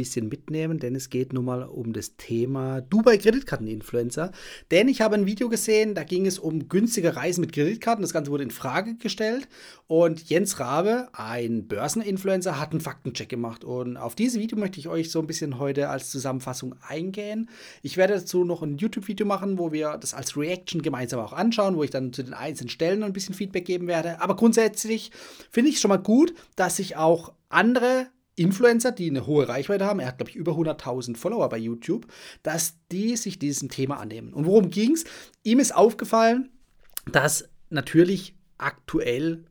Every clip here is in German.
bisschen mitnehmen, denn es geht nun mal um das Thema Dubai Kreditkarteninfluencer. Denn ich habe ein Video gesehen, da ging es um günstige Reisen mit Kreditkarten. Das Ganze wurde in Frage gestellt und Jens Rabe, ein Börseninfluencer, hat einen Faktencheck gemacht. Und auf dieses Video möchte ich euch so ein bisschen heute als Zusammenfassung eingehen. Ich werde dazu noch ein YouTube-Video machen, wo wir das als Reaction gemeinsam auch anschauen, wo ich dann zu den einzelnen Stellen ein bisschen Feedback geben werde. Aber grundsätzlich finde ich es schon mal gut, dass sich auch andere Influencer, die eine hohe Reichweite haben, er hat, glaube ich, über 100.000 Follower bei YouTube, dass die sich diesem Thema annehmen. Und worum ging es? Ihm ist aufgefallen, dass natürlich aktuell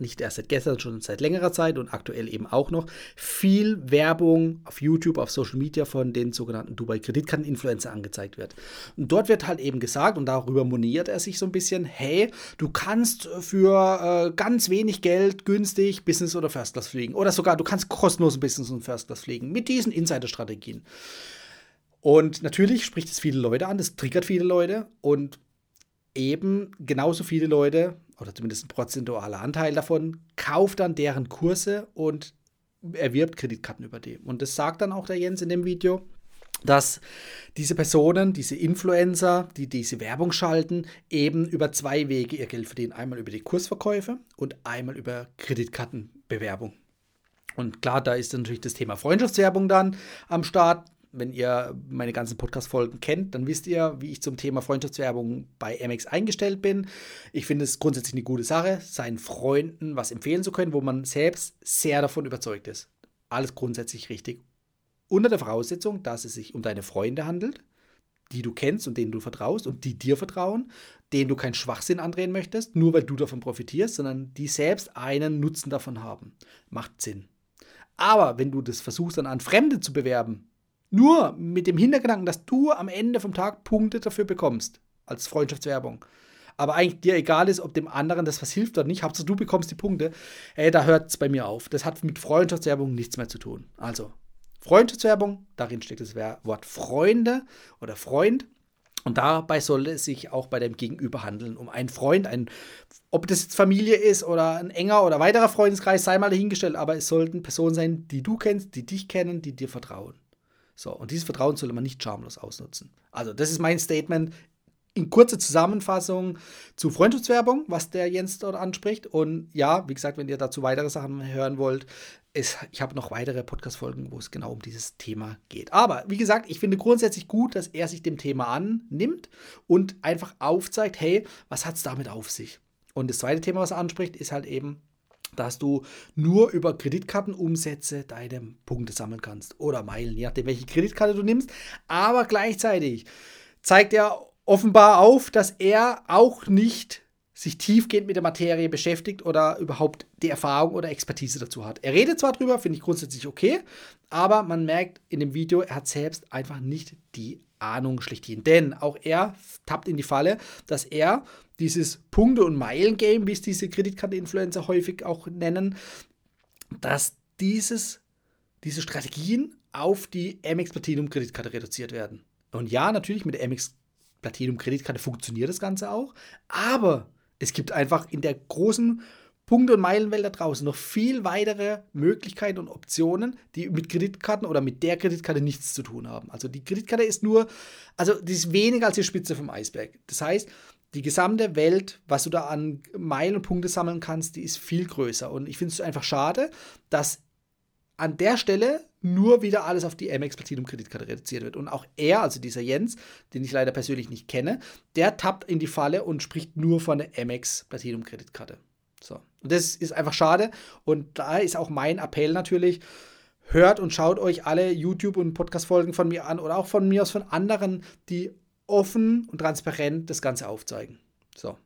nicht erst seit gestern, schon seit längerer Zeit und aktuell eben auch noch, viel Werbung auf YouTube, auf Social Media von den sogenannten Dubai Kreditkarten-Influencer angezeigt wird. Und dort wird halt eben gesagt, und darüber moniert er sich so ein bisschen, hey, du kannst für äh, ganz wenig Geld günstig Business oder First Class fliegen. Oder sogar, du kannst kostenlos Business und First Class fliegen mit diesen Insider-Strategien. Und natürlich spricht es viele Leute an, das triggert viele Leute und eben genauso viele Leute oder zumindest ein prozentualer Anteil davon, kauft dann deren Kurse und erwirbt Kreditkarten über die. Und das sagt dann auch der Jens in dem Video, dass diese Personen, diese Influencer, die diese Werbung schalten, eben über zwei Wege ihr Geld verdienen. Einmal über die Kursverkäufe und einmal über Kreditkartenbewerbung. Und klar, da ist natürlich das Thema Freundschaftswerbung dann am Start wenn ihr meine ganzen Podcast-Folgen kennt, dann wisst ihr, wie ich zum Thema Freundschaftswerbung bei MX eingestellt bin. Ich finde es grundsätzlich eine gute Sache, seinen Freunden was empfehlen zu können, wo man selbst sehr davon überzeugt ist. Alles grundsätzlich richtig. Unter der Voraussetzung, dass es sich um deine Freunde handelt, die du kennst und denen du vertraust und die dir vertrauen, denen du keinen Schwachsinn andrehen möchtest, nur weil du davon profitierst, sondern die selbst einen Nutzen davon haben. Macht Sinn. Aber wenn du das versuchst, dann an Fremde zu bewerben, nur mit dem Hintergedanken, dass du am Ende vom Tag Punkte dafür bekommst, als Freundschaftswerbung. Aber eigentlich dir egal ist, ob dem anderen das was hilft oder nicht, Hauptsache du bekommst die Punkte, ey, da hört es bei mir auf. Das hat mit Freundschaftswerbung nichts mehr zu tun. Also, Freundschaftswerbung, darin steckt das Wort Freunde oder Freund. Und dabei soll es sich auch bei dem Gegenüber handeln. Um einen Freund, ein, ob das jetzt Familie ist oder ein enger oder weiterer Freundeskreis, sei mal dahingestellt, aber es sollten Personen sein, die du kennst, die dich kennen, die dir vertrauen. So, und dieses Vertrauen sollte man nicht schamlos ausnutzen. Also, das ist mein Statement in kurzer Zusammenfassung zu Freundschaftswerbung, was der Jens dort anspricht. Und ja, wie gesagt, wenn ihr dazu weitere Sachen hören wollt, es, ich habe noch weitere Podcast-Folgen, wo es genau um dieses Thema geht. Aber wie gesagt, ich finde grundsätzlich gut, dass er sich dem Thema annimmt und einfach aufzeigt, hey, was hat es damit auf sich? Und das zweite Thema, was er anspricht, ist halt eben dass du nur über Kreditkartenumsätze deine Punkte sammeln kannst oder Meilen, je nachdem, welche Kreditkarte du nimmst. Aber gleichzeitig zeigt er offenbar auf, dass er auch nicht sich tiefgehend mit der Materie beschäftigt oder überhaupt die Erfahrung oder Expertise dazu hat. Er redet zwar drüber, finde ich grundsätzlich okay, aber man merkt in dem Video, er hat selbst einfach nicht die Ahnung schlechthin. Denn auch er tappt in die Falle, dass er dieses Punkte- und Meilen-Game, wie es diese Kreditkarte-Influencer häufig auch nennen, dass dieses, diese Strategien auf die Amex Platinum Kreditkarte reduziert werden. Und ja, natürlich mit der Amex Platinum Kreditkarte funktioniert das Ganze auch, aber es gibt einfach in der großen Punkte- und Meilenwelt da draußen noch viel weitere Möglichkeiten und Optionen, die mit Kreditkarten oder mit der Kreditkarte nichts zu tun haben. Also die Kreditkarte ist nur, also die ist weniger als die Spitze vom Eisberg. Das heißt, die gesamte Welt, was du da an Meilen und Punkte sammeln kannst, die ist viel größer. Und ich finde es einfach schade, dass an der Stelle nur wieder alles auf die Amex Platinum Kreditkarte reduziert wird. Und auch er, also dieser Jens, den ich leider persönlich nicht kenne, der tappt in die Falle und spricht nur von der Amex Platinum Kreditkarte. So. Und das ist einfach schade. Und da ist auch mein Appell natürlich. Hört und schaut euch alle YouTube- und Podcast-Folgen von mir an oder auch von mir aus von anderen, die offen und transparent das Ganze aufzeigen. So.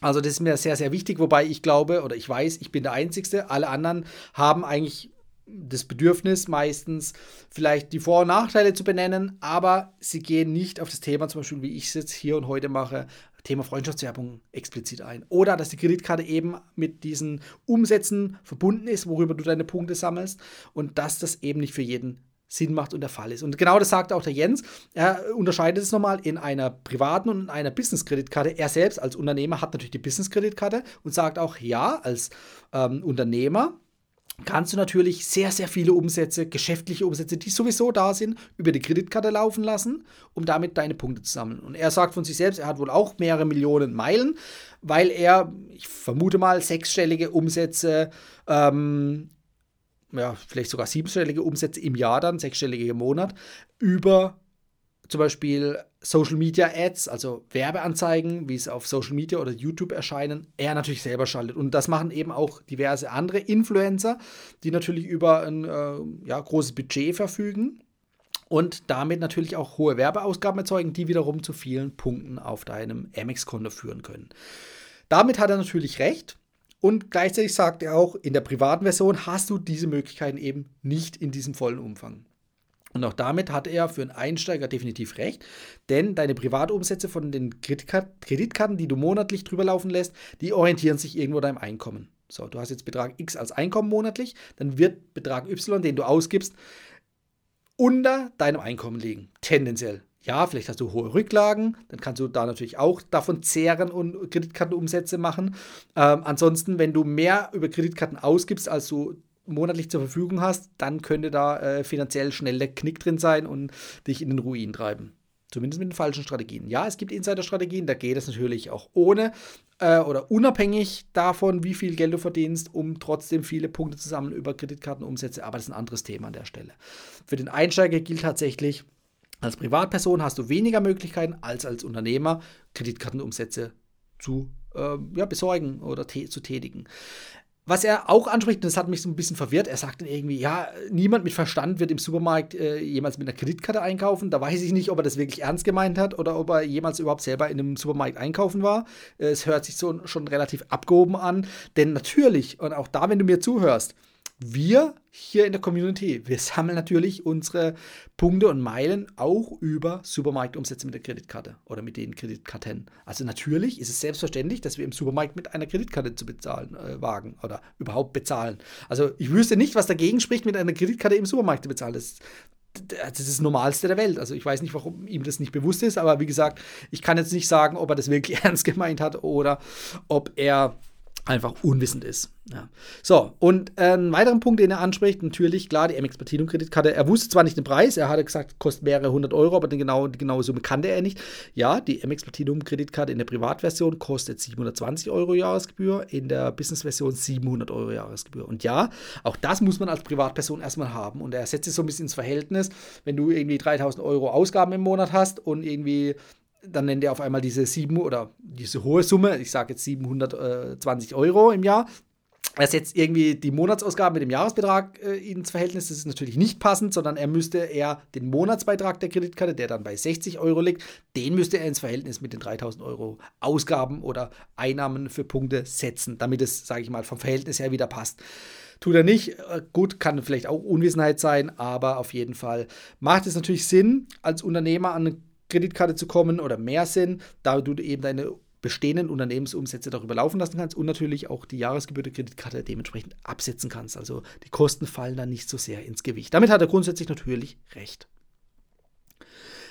Also das ist mir sehr, sehr wichtig, wobei ich glaube oder ich weiß, ich bin der Einzige. Alle anderen haben eigentlich das Bedürfnis meistens vielleicht die Vor- und Nachteile zu benennen, aber sie gehen nicht auf das Thema, zum Beispiel wie ich es jetzt hier und heute mache, Thema Freundschaftswerbung explizit ein. Oder dass die Kreditkarte eben mit diesen Umsätzen verbunden ist, worüber du deine Punkte sammelst und dass das eben nicht für jeden Sinn macht und der Fall ist. Und genau das sagt auch der Jens. Er unterscheidet es nochmal in einer privaten und in einer Business-Kreditkarte. Er selbst als Unternehmer hat natürlich die Business-Kreditkarte und sagt auch, ja, als ähm, Unternehmer kannst du natürlich sehr, sehr viele Umsätze, geschäftliche Umsätze, die sowieso da sind, über die Kreditkarte laufen lassen, um damit deine Punkte zu sammeln. Und er sagt von sich selbst, er hat wohl auch mehrere Millionen Meilen, weil er, ich vermute mal, sechsstellige Umsätze, ähm, ja, vielleicht sogar siebenstellige Umsätze im Jahr dann, sechsstellige im Monat, über zum Beispiel Social Media Ads, also Werbeanzeigen, wie es auf Social Media oder YouTube erscheinen, er natürlich selber schaltet. Und das machen eben auch diverse andere Influencer, die natürlich über ein äh, ja, großes Budget verfügen und damit natürlich auch hohe Werbeausgaben erzeugen, die wiederum zu vielen Punkten auf deinem Amex-Konto führen können. Damit hat er natürlich recht. Und gleichzeitig sagt er auch, in der privaten Version hast du diese Möglichkeiten eben nicht in diesem vollen Umfang. Und auch damit hat er für einen Einsteiger definitiv recht, denn deine Privatumsätze von den Kreditkarten, die du monatlich drüber laufen lässt, die orientieren sich irgendwo deinem Einkommen. So, du hast jetzt Betrag X als Einkommen monatlich, dann wird Betrag Y, den du ausgibst, unter deinem Einkommen liegen, tendenziell. Ja, vielleicht hast du hohe Rücklagen, dann kannst du da natürlich auch davon zehren und Kreditkartenumsätze machen. Ähm, ansonsten, wenn du mehr über Kreditkarten ausgibst, als du monatlich zur Verfügung hast, dann könnte da äh, finanziell schnell der Knick drin sein und dich in den Ruin treiben. Zumindest mit den falschen Strategien. Ja, es gibt Insider-Strategien, da geht es natürlich auch ohne äh, oder unabhängig davon, wie viel Geld du verdienst, um trotzdem viele Punkte zu sammeln über Kreditkartenumsätze. Aber das ist ein anderes Thema an der Stelle. Für den Einsteiger gilt tatsächlich, als Privatperson hast du weniger Möglichkeiten als als Unternehmer Kreditkartenumsätze zu äh, ja, besorgen oder zu tätigen. Was er auch anspricht, und das hat mich so ein bisschen verwirrt, er sagt dann irgendwie, ja, niemand mit Verstand wird im Supermarkt äh, jemals mit einer Kreditkarte einkaufen. Da weiß ich nicht, ob er das wirklich ernst gemeint hat oder ob er jemals überhaupt selber in einem Supermarkt einkaufen war. Es hört sich so schon relativ abgehoben an. Denn natürlich, und auch da, wenn du mir zuhörst, wir hier in der Community, wir sammeln natürlich unsere Punkte und Meilen auch über Supermarktumsätze mit der Kreditkarte oder mit den Kreditkarten. Also natürlich ist es selbstverständlich, dass wir im Supermarkt mit einer Kreditkarte zu bezahlen äh, wagen oder überhaupt bezahlen. Also ich wüsste nicht, was dagegen spricht, mit einer Kreditkarte im Supermarkt zu bezahlen. Das, das ist das Normalste der Welt. Also ich weiß nicht, warum ihm das nicht bewusst ist, aber wie gesagt, ich kann jetzt nicht sagen, ob er das wirklich ernst gemeint hat oder ob er einfach unwissend ist. Ja. So, und äh, ein weiterer Punkt, den er anspricht, natürlich, klar, die MX Platinum Kreditkarte. Er wusste zwar nicht den Preis, er hatte gesagt, kostet mehrere hundert Euro, aber den genau, die genaue Summe kannte er nicht. Ja, die MX Platinum Kreditkarte in der Privatversion kostet 720 Euro Jahresgebühr, in der Business-Version 700 Euro Jahresgebühr. Und ja, auch das muss man als Privatperson erstmal haben. Und er setzt es so ein bisschen ins Verhältnis, wenn du irgendwie 3000 Euro Ausgaben im Monat hast und irgendwie dann nennt er auf einmal diese sieben oder diese hohe Summe, ich sage jetzt 720 Euro im Jahr. Er setzt irgendwie die Monatsausgaben mit dem Jahresbetrag äh, ins Verhältnis. Das ist natürlich nicht passend, sondern er müsste eher den Monatsbeitrag der Kreditkarte, der dann bei 60 Euro liegt, den müsste er ins Verhältnis mit den 3000 Euro Ausgaben oder Einnahmen für Punkte setzen, damit es, sage ich mal, vom Verhältnis her wieder passt. Tut er nicht. Äh, gut, kann vielleicht auch Unwissenheit sein, aber auf jeden Fall macht es natürlich Sinn, als Unternehmer an Kreditkarte zu kommen oder mehr sind, da du eben deine bestehenden Unternehmensumsätze darüber laufen lassen kannst und natürlich auch die Jahresgebühr der Kreditkarte dementsprechend absetzen kannst. Also die Kosten fallen dann nicht so sehr ins Gewicht. Damit hat er grundsätzlich natürlich recht.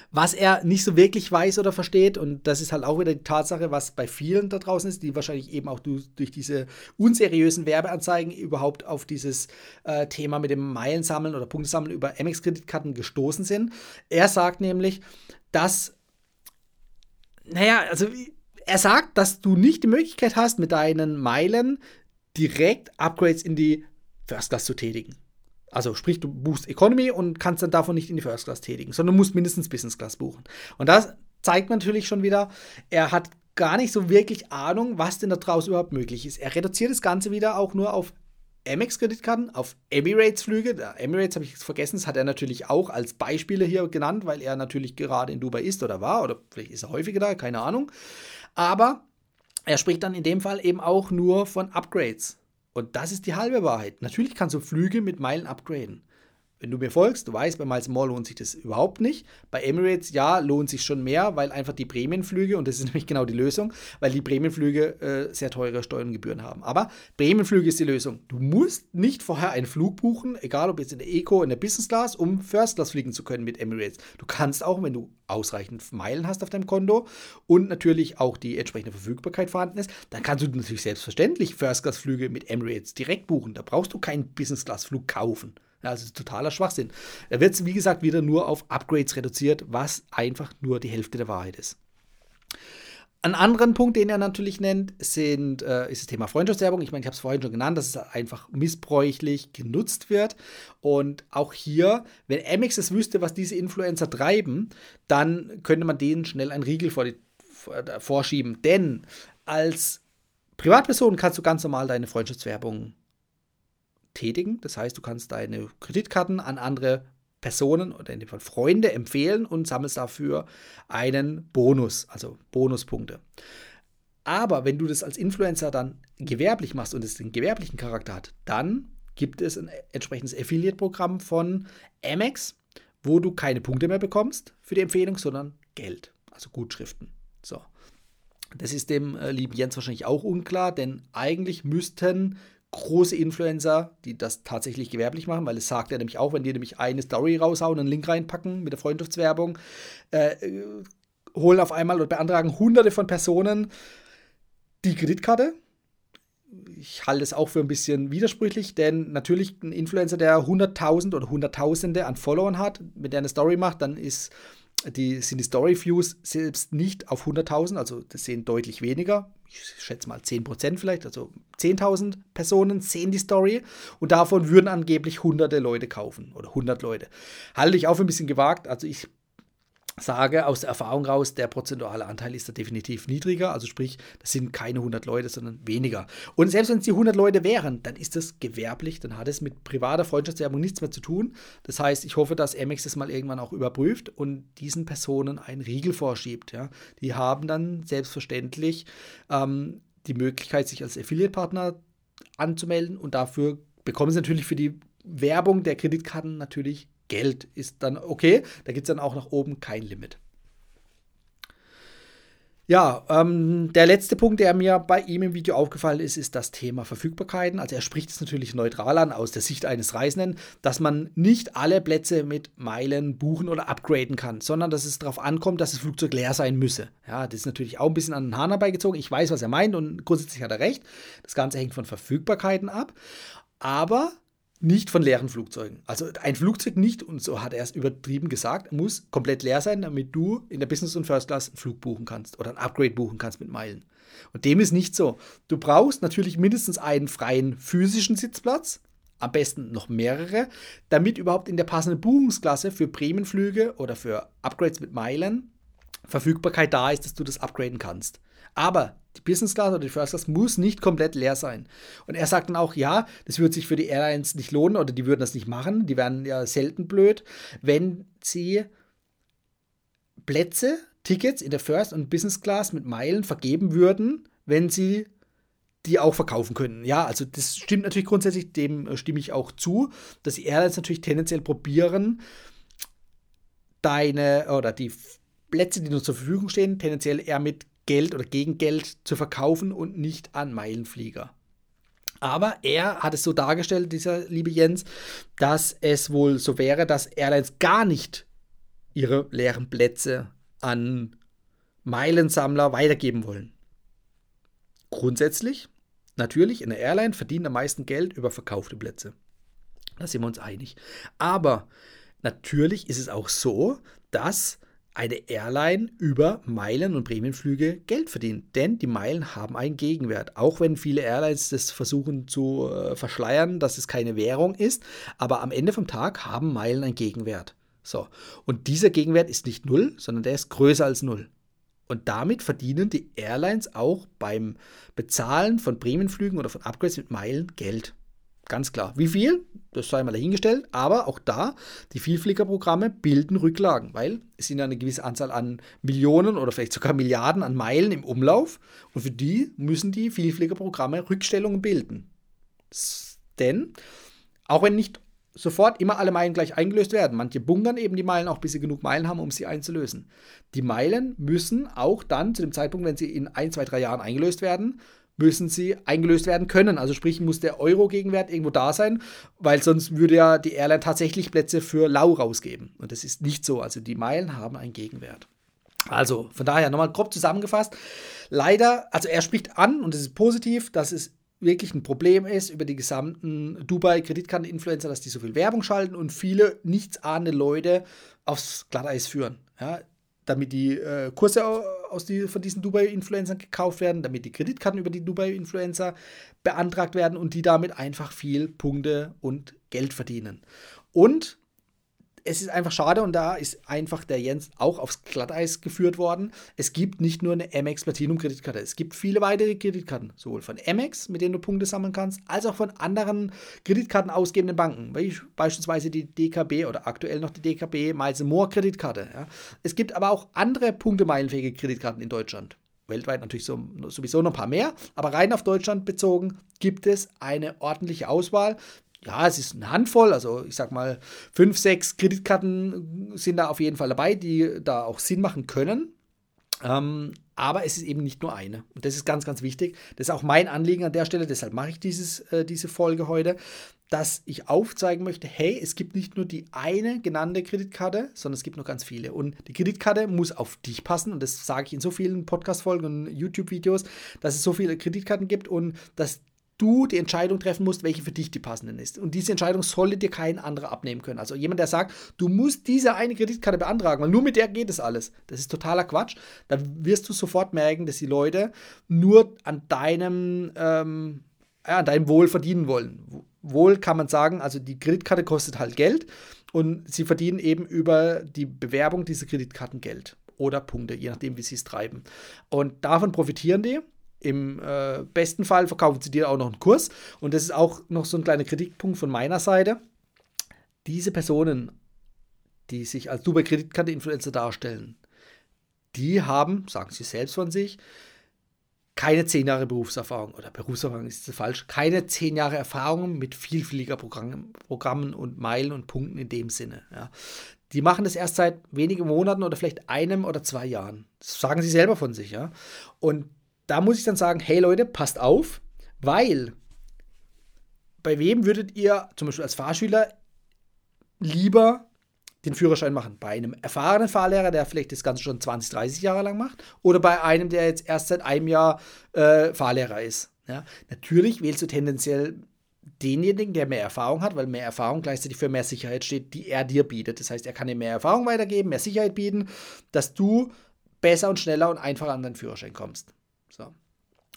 Was er nicht so wirklich weiß oder versteht, und das ist halt auch wieder die Tatsache, was bei vielen da draußen ist, die wahrscheinlich eben auch durch diese unseriösen Werbeanzeigen überhaupt auf dieses äh, Thema mit dem Meilensammeln oder Punktesammeln über MX-Kreditkarten gestoßen sind. Er sagt nämlich, dass, naja, also er sagt, dass du nicht die Möglichkeit hast, mit deinen Meilen direkt Upgrades in die First Class zu tätigen. Also sprich, du buchst Economy und kannst dann davon nicht in die First Class tätigen, sondern musst mindestens Business Class buchen. Und das zeigt natürlich schon wieder, er hat gar nicht so wirklich Ahnung, was denn da draußen überhaupt möglich ist. Er reduziert das Ganze wieder auch nur auf Amex-Kreditkarten, auf Emirates-Flüge. Emirates habe ich vergessen, das hat er natürlich auch als Beispiele hier genannt, weil er natürlich gerade in Dubai ist oder war, oder vielleicht ist er häufiger da, keine Ahnung. Aber er spricht dann in dem Fall eben auch nur von Upgrades Und das ist die halbe Wahrheit. Natürlich kannst du Flüge mit Meilen upgraden. Wenn du mir folgst, du weißt, bei Miles More lohnt sich das überhaupt nicht. Bei Emirates, ja, lohnt sich schon mehr, weil einfach die Prämienflüge, und das ist nämlich genau die Lösung, weil die Prämienflüge äh, sehr teure Steuern haben. Aber Prämienflüge ist die Lösung. Du musst nicht vorher einen Flug buchen, egal ob jetzt in der Eco, in der Business Class, um First Class fliegen zu können mit Emirates. Du kannst auch, wenn du ausreichend Meilen hast auf deinem Konto und natürlich auch die entsprechende Verfügbarkeit vorhanden ist, dann kannst du natürlich selbstverständlich First Class Flüge mit Emirates direkt buchen. Da brauchst du keinen Business Class Flug kaufen. Also totaler Schwachsinn. Er wird, wie gesagt, wieder nur auf Upgrades reduziert, was einfach nur die Hälfte der Wahrheit ist. Ein anderen Punkt, den er natürlich nennt, sind, äh, ist das Thema Freundschaftswerbung. Ich meine, ich habe es vorhin schon genannt, dass es einfach missbräuchlich genutzt wird. Und auch hier, wenn Amex es wüsste, was diese Influencer treiben, dann könnte man denen schnell einen Riegel vor die, äh, vorschieben. Denn als Privatperson kannst du ganz normal deine Freundschaftswerbung tätigen. Das heißt, du kannst deine Kreditkarten an andere Personen oder in dem Fall Freunde empfehlen und sammelst dafür einen Bonus, also Bonuspunkte. Aber wenn du das als Influencer dann gewerblich machst und es den gewerblichen Charakter hat, dann gibt es ein entsprechendes Affiliate-Programm von Amex, wo du keine Punkte mehr bekommst für die Empfehlung, sondern Geld, also Gutschriften. So. Das ist dem äh, lieben Jens wahrscheinlich auch unklar, denn eigentlich müssten große Influencer, die das tatsächlich gewerblich machen, weil es sagt er nämlich auch, wenn die nämlich eine Story raushauen, einen Link reinpacken mit der Freundschaftswerbung, äh, holen auf einmal oder beantragen hunderte von Personen die Kreditkarte. Ich halte es auch für ein bisschen widersprüchlich, denn natürlich ein Influencer, der 100.000 oder Hunderttausende an Followern hat, mit der eine Story macht, dann ist die, sind die Story-Views selbst nicht auf 100.000, also das sehen deutlich weniger. Ich schätze mal 10% vielleicht, also 10.000 Personen sehen die Story und davon würden angeblich hunderte Leute kaufen oder 100 Leute. Halte ich auch für ein bisschen gewagt, also ich sage aus der Erfahrung raus, der prozentuale Anteil ist da definitiv niedriger. Also sprich, das sind keine 100 Leute, sondern weniger. Und selbst wenn es die 100 Leute wären, dann ist das gewerblich, dann hat es mit privater Freundschaftswerbung nichts mehr zu tun. Das heißt, ich hoffe, dass Amex das mal irgendwann auch überprüft und diesen Personen einen Riegel vorschiebt. Ja. Die haben dann selbstverständlich ähm, die Möglichkeit, sich als Affiliate-Partner anzumelden und dafür bekommen sie natürlich für die Werbung der Kreditkarten natürlich Geld ist dann okay. Da gibt es dann auch nach oben kein Limit. Ja, ähm, der letzte Punkt, der mir bei ihm im Video aufgefallen ist, ist das Thema Verfügbarkeiten. Also er spricht es natürlich neutral an, aus der Sicht eines Reisenden, dass man nicht alle Plätze mit Meilen buchen oder upgraden kann, sondern dass es darauf ankommt, dass das Flugzeug leer sein müsse. Ja, das ist natürlich auch ein bisschen an den Hahn herbeigezogen. Ich weiß, was er meint und grundsätzlich hat er recht. Das Ganze hängt von Verfügbarkeiten ab. Aber nicht von leeren Flugzeugen. Also ein Flugzeug nicht, und so hat er es übertrieben gesagt, muss komplett leer sein, damit du in der Business und First Class einen Flug buchen kannst oder ein Upgrade buchen kannst mit Meilen. Und dem ist nicht so. Du brauchst natürlich mindestens einen freien physischen Sitzplatz, am besten noch mehrere, damit überhaupt in der passenden Buchungsklasse für Prämienflüge oder für Upgrades mit Meilen Verfügbarkeit da ist, dass du das upgraden kannst. Aber die Business Class oder die First Class muss nicht komplett leer sein. Und er sagt dann auch, ja, das würde sich für die Airlines nicht lohnen oder die würden das nicht machen. Die wären ja selten blöd, wenn sie Plätze, Tickets in der First und Business Class mit Meilen vergeben würden, wenn sie die auch verkaufen können. Ja, also das stimmt natürlich grundsätzlich, dem stimme ich auch zu, dass die Airlines natürlich tendenziell probieren, deine oder die Plätze, die nur zur Verfügung stehen, tendenziell eher mit Geld oder gegen Geld zu verkaufen und nicht an Meilenflieger. Aber er hat es so dargestellt, dieser liebe Jens, dass es wohl so wäre, dass Airlines gar nicht ihre leeren Plätze an Meilensammler weitergeben wollen. Grundsätzlich, natürlich, in der Airline verdienen am meisten Geld über verkaufte Plätze. Da sind wir uns einig. Aber natürlich ist es auch so, dass eine Airline über Meilen und Prämienflüge Geld verdient. Denn die Meilen haben einen Gegenwert. Auch wenn viele Airlines das versuchen zu äh, verschleiern, dass es keine Währung ist. Aber am Ende vom Tag haben Meilen einen Gegenwert. So. Und dieser Gegenwert ist nicht null, sondern der ist größer als null. Und damit verdienen die Airlines auch beim Bezahlen von Prämienflügen oder von Upgrades mit Meilen Geld. Ganz klar. Wie viel? Das sei mal dahingestellt. Aber auch da, die Vielfliegerprogramme bilden Rücklagen, weil es sind eine gewisse Anzahl an Millionen oder vielleicht sogar Milliarden an Meilen im Umlauf. Und für die müssen die Vielfliegerprogramme Rückstellungen bilden. Denn auch wenn nicht sofort immer alle Meilen gleich eingelöst werden. Manche bunkern eben die Meilen auch, bis sie genug Meilen haben, um sie einzulösen. Die Meilen müssen auch dann zu dem Zeitpunkt, wenn sie in ein, zwei, drei Jahren eingelöst werden, müssen sie eingelöst werden können. Also sprich, muss der Euro-Gegenwert irgendwo da sein, weil sonst würde ja die Airline tatsächlich Plätze für lau rausgeben. Und das ist nicht so. Also die Meilen haben einen Gegenwert. Also von daher nochmal grob zusammengefasst. Leider, also er spricht an und es ist positiv, dass es wirklich ein Problem ist über die gesamten Dubai-Kreditkarten-Influencer, dass die so viel Werbung schalten und viele nichtsahnende Leute aufs Glatteis führen. Ja, damit die äh, Kurse aus die, von diesen Dubai-Influencern gekauft werden, damit die Kreditkarten über die Dubai-Influencer beantragt werden und die damit einfach viel Punkte und Geld verdienen. Und es ist einfach schade und da ist einfach der Jens auch aufs Glatteis geführt worden. Es gibt nicht nur eine Amex Platinum Kreditkarte, es gibt viele weitere Kreditkarten, sowohl von Amex, mit denen du Punkte sammeln kannst, als auch von anderen Kreditkarten ausgebenden Banken, wie beispielsweise die DKB oder aktuell noch die DKB Miles More Kreditkarte. Ja. Es gibt aber auch andere punktemeilenfähige Kreditkarten in Deutschland weltweit natürlich so, sowieso noch ein paar mehr, aber rein auf Deutschland bezogen gibt es eine ordentliche Auswahl ja, es ist eine Handvoll, also ich sag mal, fünf, sechs Kreditkarten sind da auf jeden Fall dabei, die da auch Sinn machen können. Ähm, aber es ist eben nicht nur eine. Und das ist ganz, ganz wichtig. Das ist auch mein Anliegen an der Stelle, deshalb mache ich dieses, äh, diese Folge heute, dass ich aufzeigen möchte, hey, es gibt nicht nur die eine genannte Kreditkarte, sondern es gibt noch ganz viele. Und die Kreditkarte muss auf dich passen. Und das sage ich in so vielen Podcast-Folgen und YouTube-Videos, dass es so viele Kreditkarten gibt und dass du die Entscheidung treffen musst, welche für dich die passenden ist. Und diese Entscheidung sollte dir kein anderer abnehmen können. Also jemand, der sagt, du musst diese eine Kreditkarte beantragen, weil nur mit der geht es alles. Das ist totaler Quatsch. Da wirst du sofort merken, dass die Leute nur an deinem, ähm, ja, an deinem Wohl verdienen wollen. Wohl kann man sagen, also die Kreditkarte kostet halt Geld und sie verdienen eben über die Bewerbung dieser Kreditkarten Geld oder Punkte, je nachdem, wie sie es treiben. Und davon profitieren die. Im äh, besten Fall verkaufen sie dir auch noch einen Kurs. Und das ist auch noch so ein kleiner Kritikpunkt von meiner Seite. Diese Personen, die sich als Dubai Kreditkarte Influencer darstellen, die haben, sagen sie selbst von sich, keine zehn Jahre Berufserfahrung oder Berufserfahrung ist falsch, keine zehn Jahre Erfahrung mit vielfältiger Programm, Programmen und Meilen und Punkten in dem Sinne. Ja. Die machen das erst seit wenigen Monaten oder vielleicht einem oder zwei Jahren. Das sagen sie selber von sich. Ja. Und da muss ich dann sagen, hey Leute, passt auf, weil bei wem würdet ihr zum Beispiel als Fahrschüler lieber den Führerschein machen? Bei einem erfahrenen Fahrlehrer, der vielleicht das Ganze schon 20, 30 Jahre lang macht, oder bei einem, der jetzt erst seit einem Jahr äh, Fahrlehrer ist? Ja? Natürlich wählst du tendenziell denjenigen, der mehr Erfahrung hat, weil mehr Erfahrung gleichzeitig für mehr Sicherheit steht, die er dir bietet. Das heißt, er kann dir mehr Erfahrung weitergeben, mehr Sicherheit bieten, dass du besser und schneller und einfacher an deinen Führerschein kommst.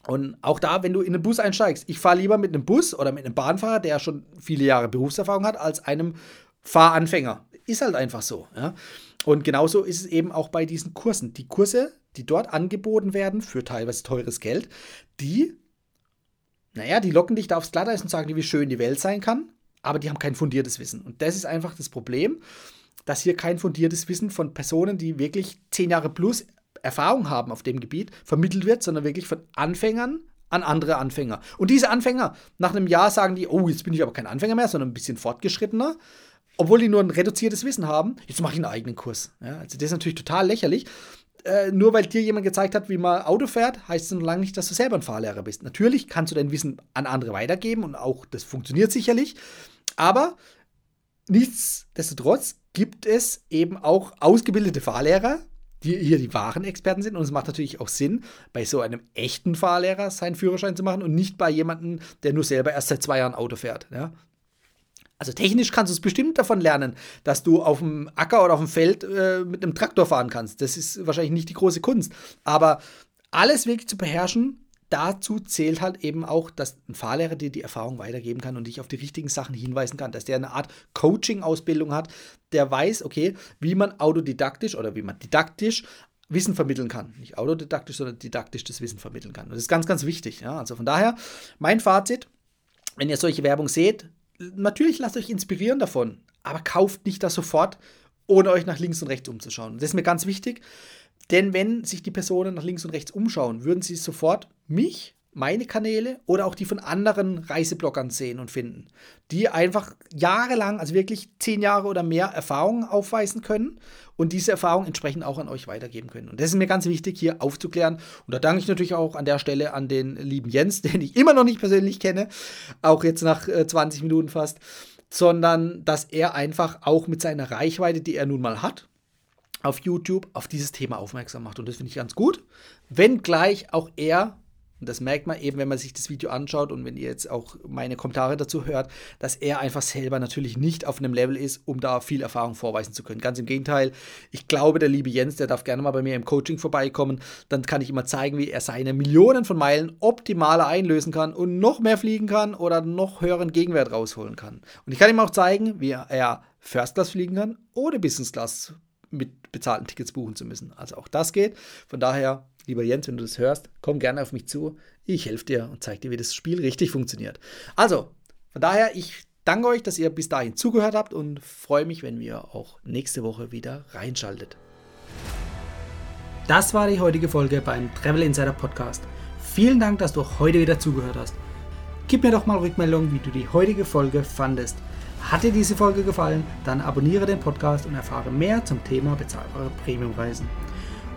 Und auch da, wenn du in einen Bus einsteigst, ich fahre lieber mit einem Bus oder mit einem Bahnfahrer, der schon viele Jahre Berufserfahrung hat, als einem Fahranfänger. Ist halt einfach so. Ja? Und genauso ist es eben auch bei diesen Kursen. Die Kurse, die dort angeboten werden für teilweise teures Geld, die, naja, die locken dich da aufs Glatteis und sagen dir, wie schön die Welt sein kann, aber die haben kein fundiertes Wissen. Und das ist einfach das Problem, dass hier kein fundiertes Wissen von Personen, die wirklich zehn Jahre plus Erfahrung haben auf dem Gebiet, vermittelt wird, sondern wirklich von Anfängern an andere Anfänger. Und diese Anfänger, nach einem Jahr sagen die, oh, jetzt bin ich aber kein Anfänger mehr, sondern ein bisschen fortgeschrittener. Obwohl die nur ein reduziertes Wissen haben, jetzt mache ich einen eigenen Kurs. Ja, also das ist natürlich total lächerlich. Äh, nur weil dir jemand gezeigt hat, wie man Auto fährt, heißt es noch lange nicht, dass du selber ein Fahrlehrer bist. Natürlich kannst du dein Wissen an andere weitergeben und auch das funktioniert sicherlich. Aber nichtsdestotrotz gibt es eben auch ausgebildete Fahrlehrer, die hier die wahren Experten sind. Und es macht natürlich auch Sinn, bei so einem echten Fahrlehrer seinen Führerschein zu machen und nicht bei jemandem, der nur selber erst seit zwei Jahren Auto fährt. Ja? Also technisch kannst du es bestimmt davon lernen, dass du auf dem Acker oder auf dem Feld äh, mit einem Traktor fahren kannst. Das ist wahrscheinlich nicht die große Kunst. Aber alles wirklich zu beherrschen, dazu zählt halt eben auch, dass ein Fahrlehrer dir die Erfahrung weitergeben kann und dich auf die richtigen Sachen hinweisen kann, dass der eine Art Coaching-Ausbildung hat, der weiß, okay, wie man autodidaktisch oder wie man didaktisch Wissen vermitteln kann. Nicht autodidaktisch, sondern didaktisch das Wissen vermitteln kann. Und das ist ganz, ganz wichtig. Ja? Also von daher, mein Fazit, wenn ihr solche Werbung seht, natürlich lasst euch inspirieren davon, aber kauft nicht das sofort, ohne euch nach links und rechts umzuschauen. Das ist mir ganz wichtig. Denn wenn sich die Personen nach links und rechts umschauen, würden sie sofort mich meine Kanäle oder auch die von anderen Reisebloggern sehen und finden, die einfach jahrelang, also wirklich zehn Jahre oder mehr Erfahrung aufweisen können und diese Erfahrung entsprechend auch an euch weitergeben können. Und das ist mir ganz wichtig, hier aufzuklären. Und da danke ich natürlich auch an der Stelle an den lieben Jens, den ich immer noch nicht persönlich kenne, auch jetzt nach 20 äh, Minuten fast, sondern dass er einfach auch mit seiner Reichweite, die er nun mal hat, auf YouTube auf dieses Thema aufmerksam macht. Und das finde ich ganz gut. Wenngleich auch er und das merkt man eben, wenn man sich das Video anschaut und wenn ihr jetzt auch meine Kommentare dazu hört, dass er einfach selber natürlich nicht auf einem Level ist, um da viel Erfahrung vorweisen zu können. Ganz im Gegenteil, ich glaube, der liebe Jens, der darf gerne mal bei mir im Coaching vorbeikommen. Dann kann ich immer zeigen, wie er seine Millionen von Meilen optimaler einlösen kann und noch mehr fliegen kann oder noch höheren Gegenwert rausholen kann. Und ich kann ihm auch zeigen, wie er First Class fliegen kann, ohne Business Class mit bezahlten Tickets buchen zu müssen. Also auch das geht. Von daher Lieber Jens, wenn du das hörst, komm gerne auf mich zu. Ich helfe dir und zeige dir, wie das Spiel richtig funktioniert. Also, von daher, ich danke euch, dass ihr bis dahin zugehört habt und freue mich, wenn wir auch nächste Woche wieder reinschaltet. Das war die heutige Folge beim Travel Insider Podcast. Vielen Dank, dass du heute wieder zugehört hast. Gib mir doch mal Rückmeldung, wie du die heutige Folge fandest. Hat dir diese Folge gefallen? Dann abonniere den Podcast und erfahre mehr zum Thema bezahlbare Premiumreisen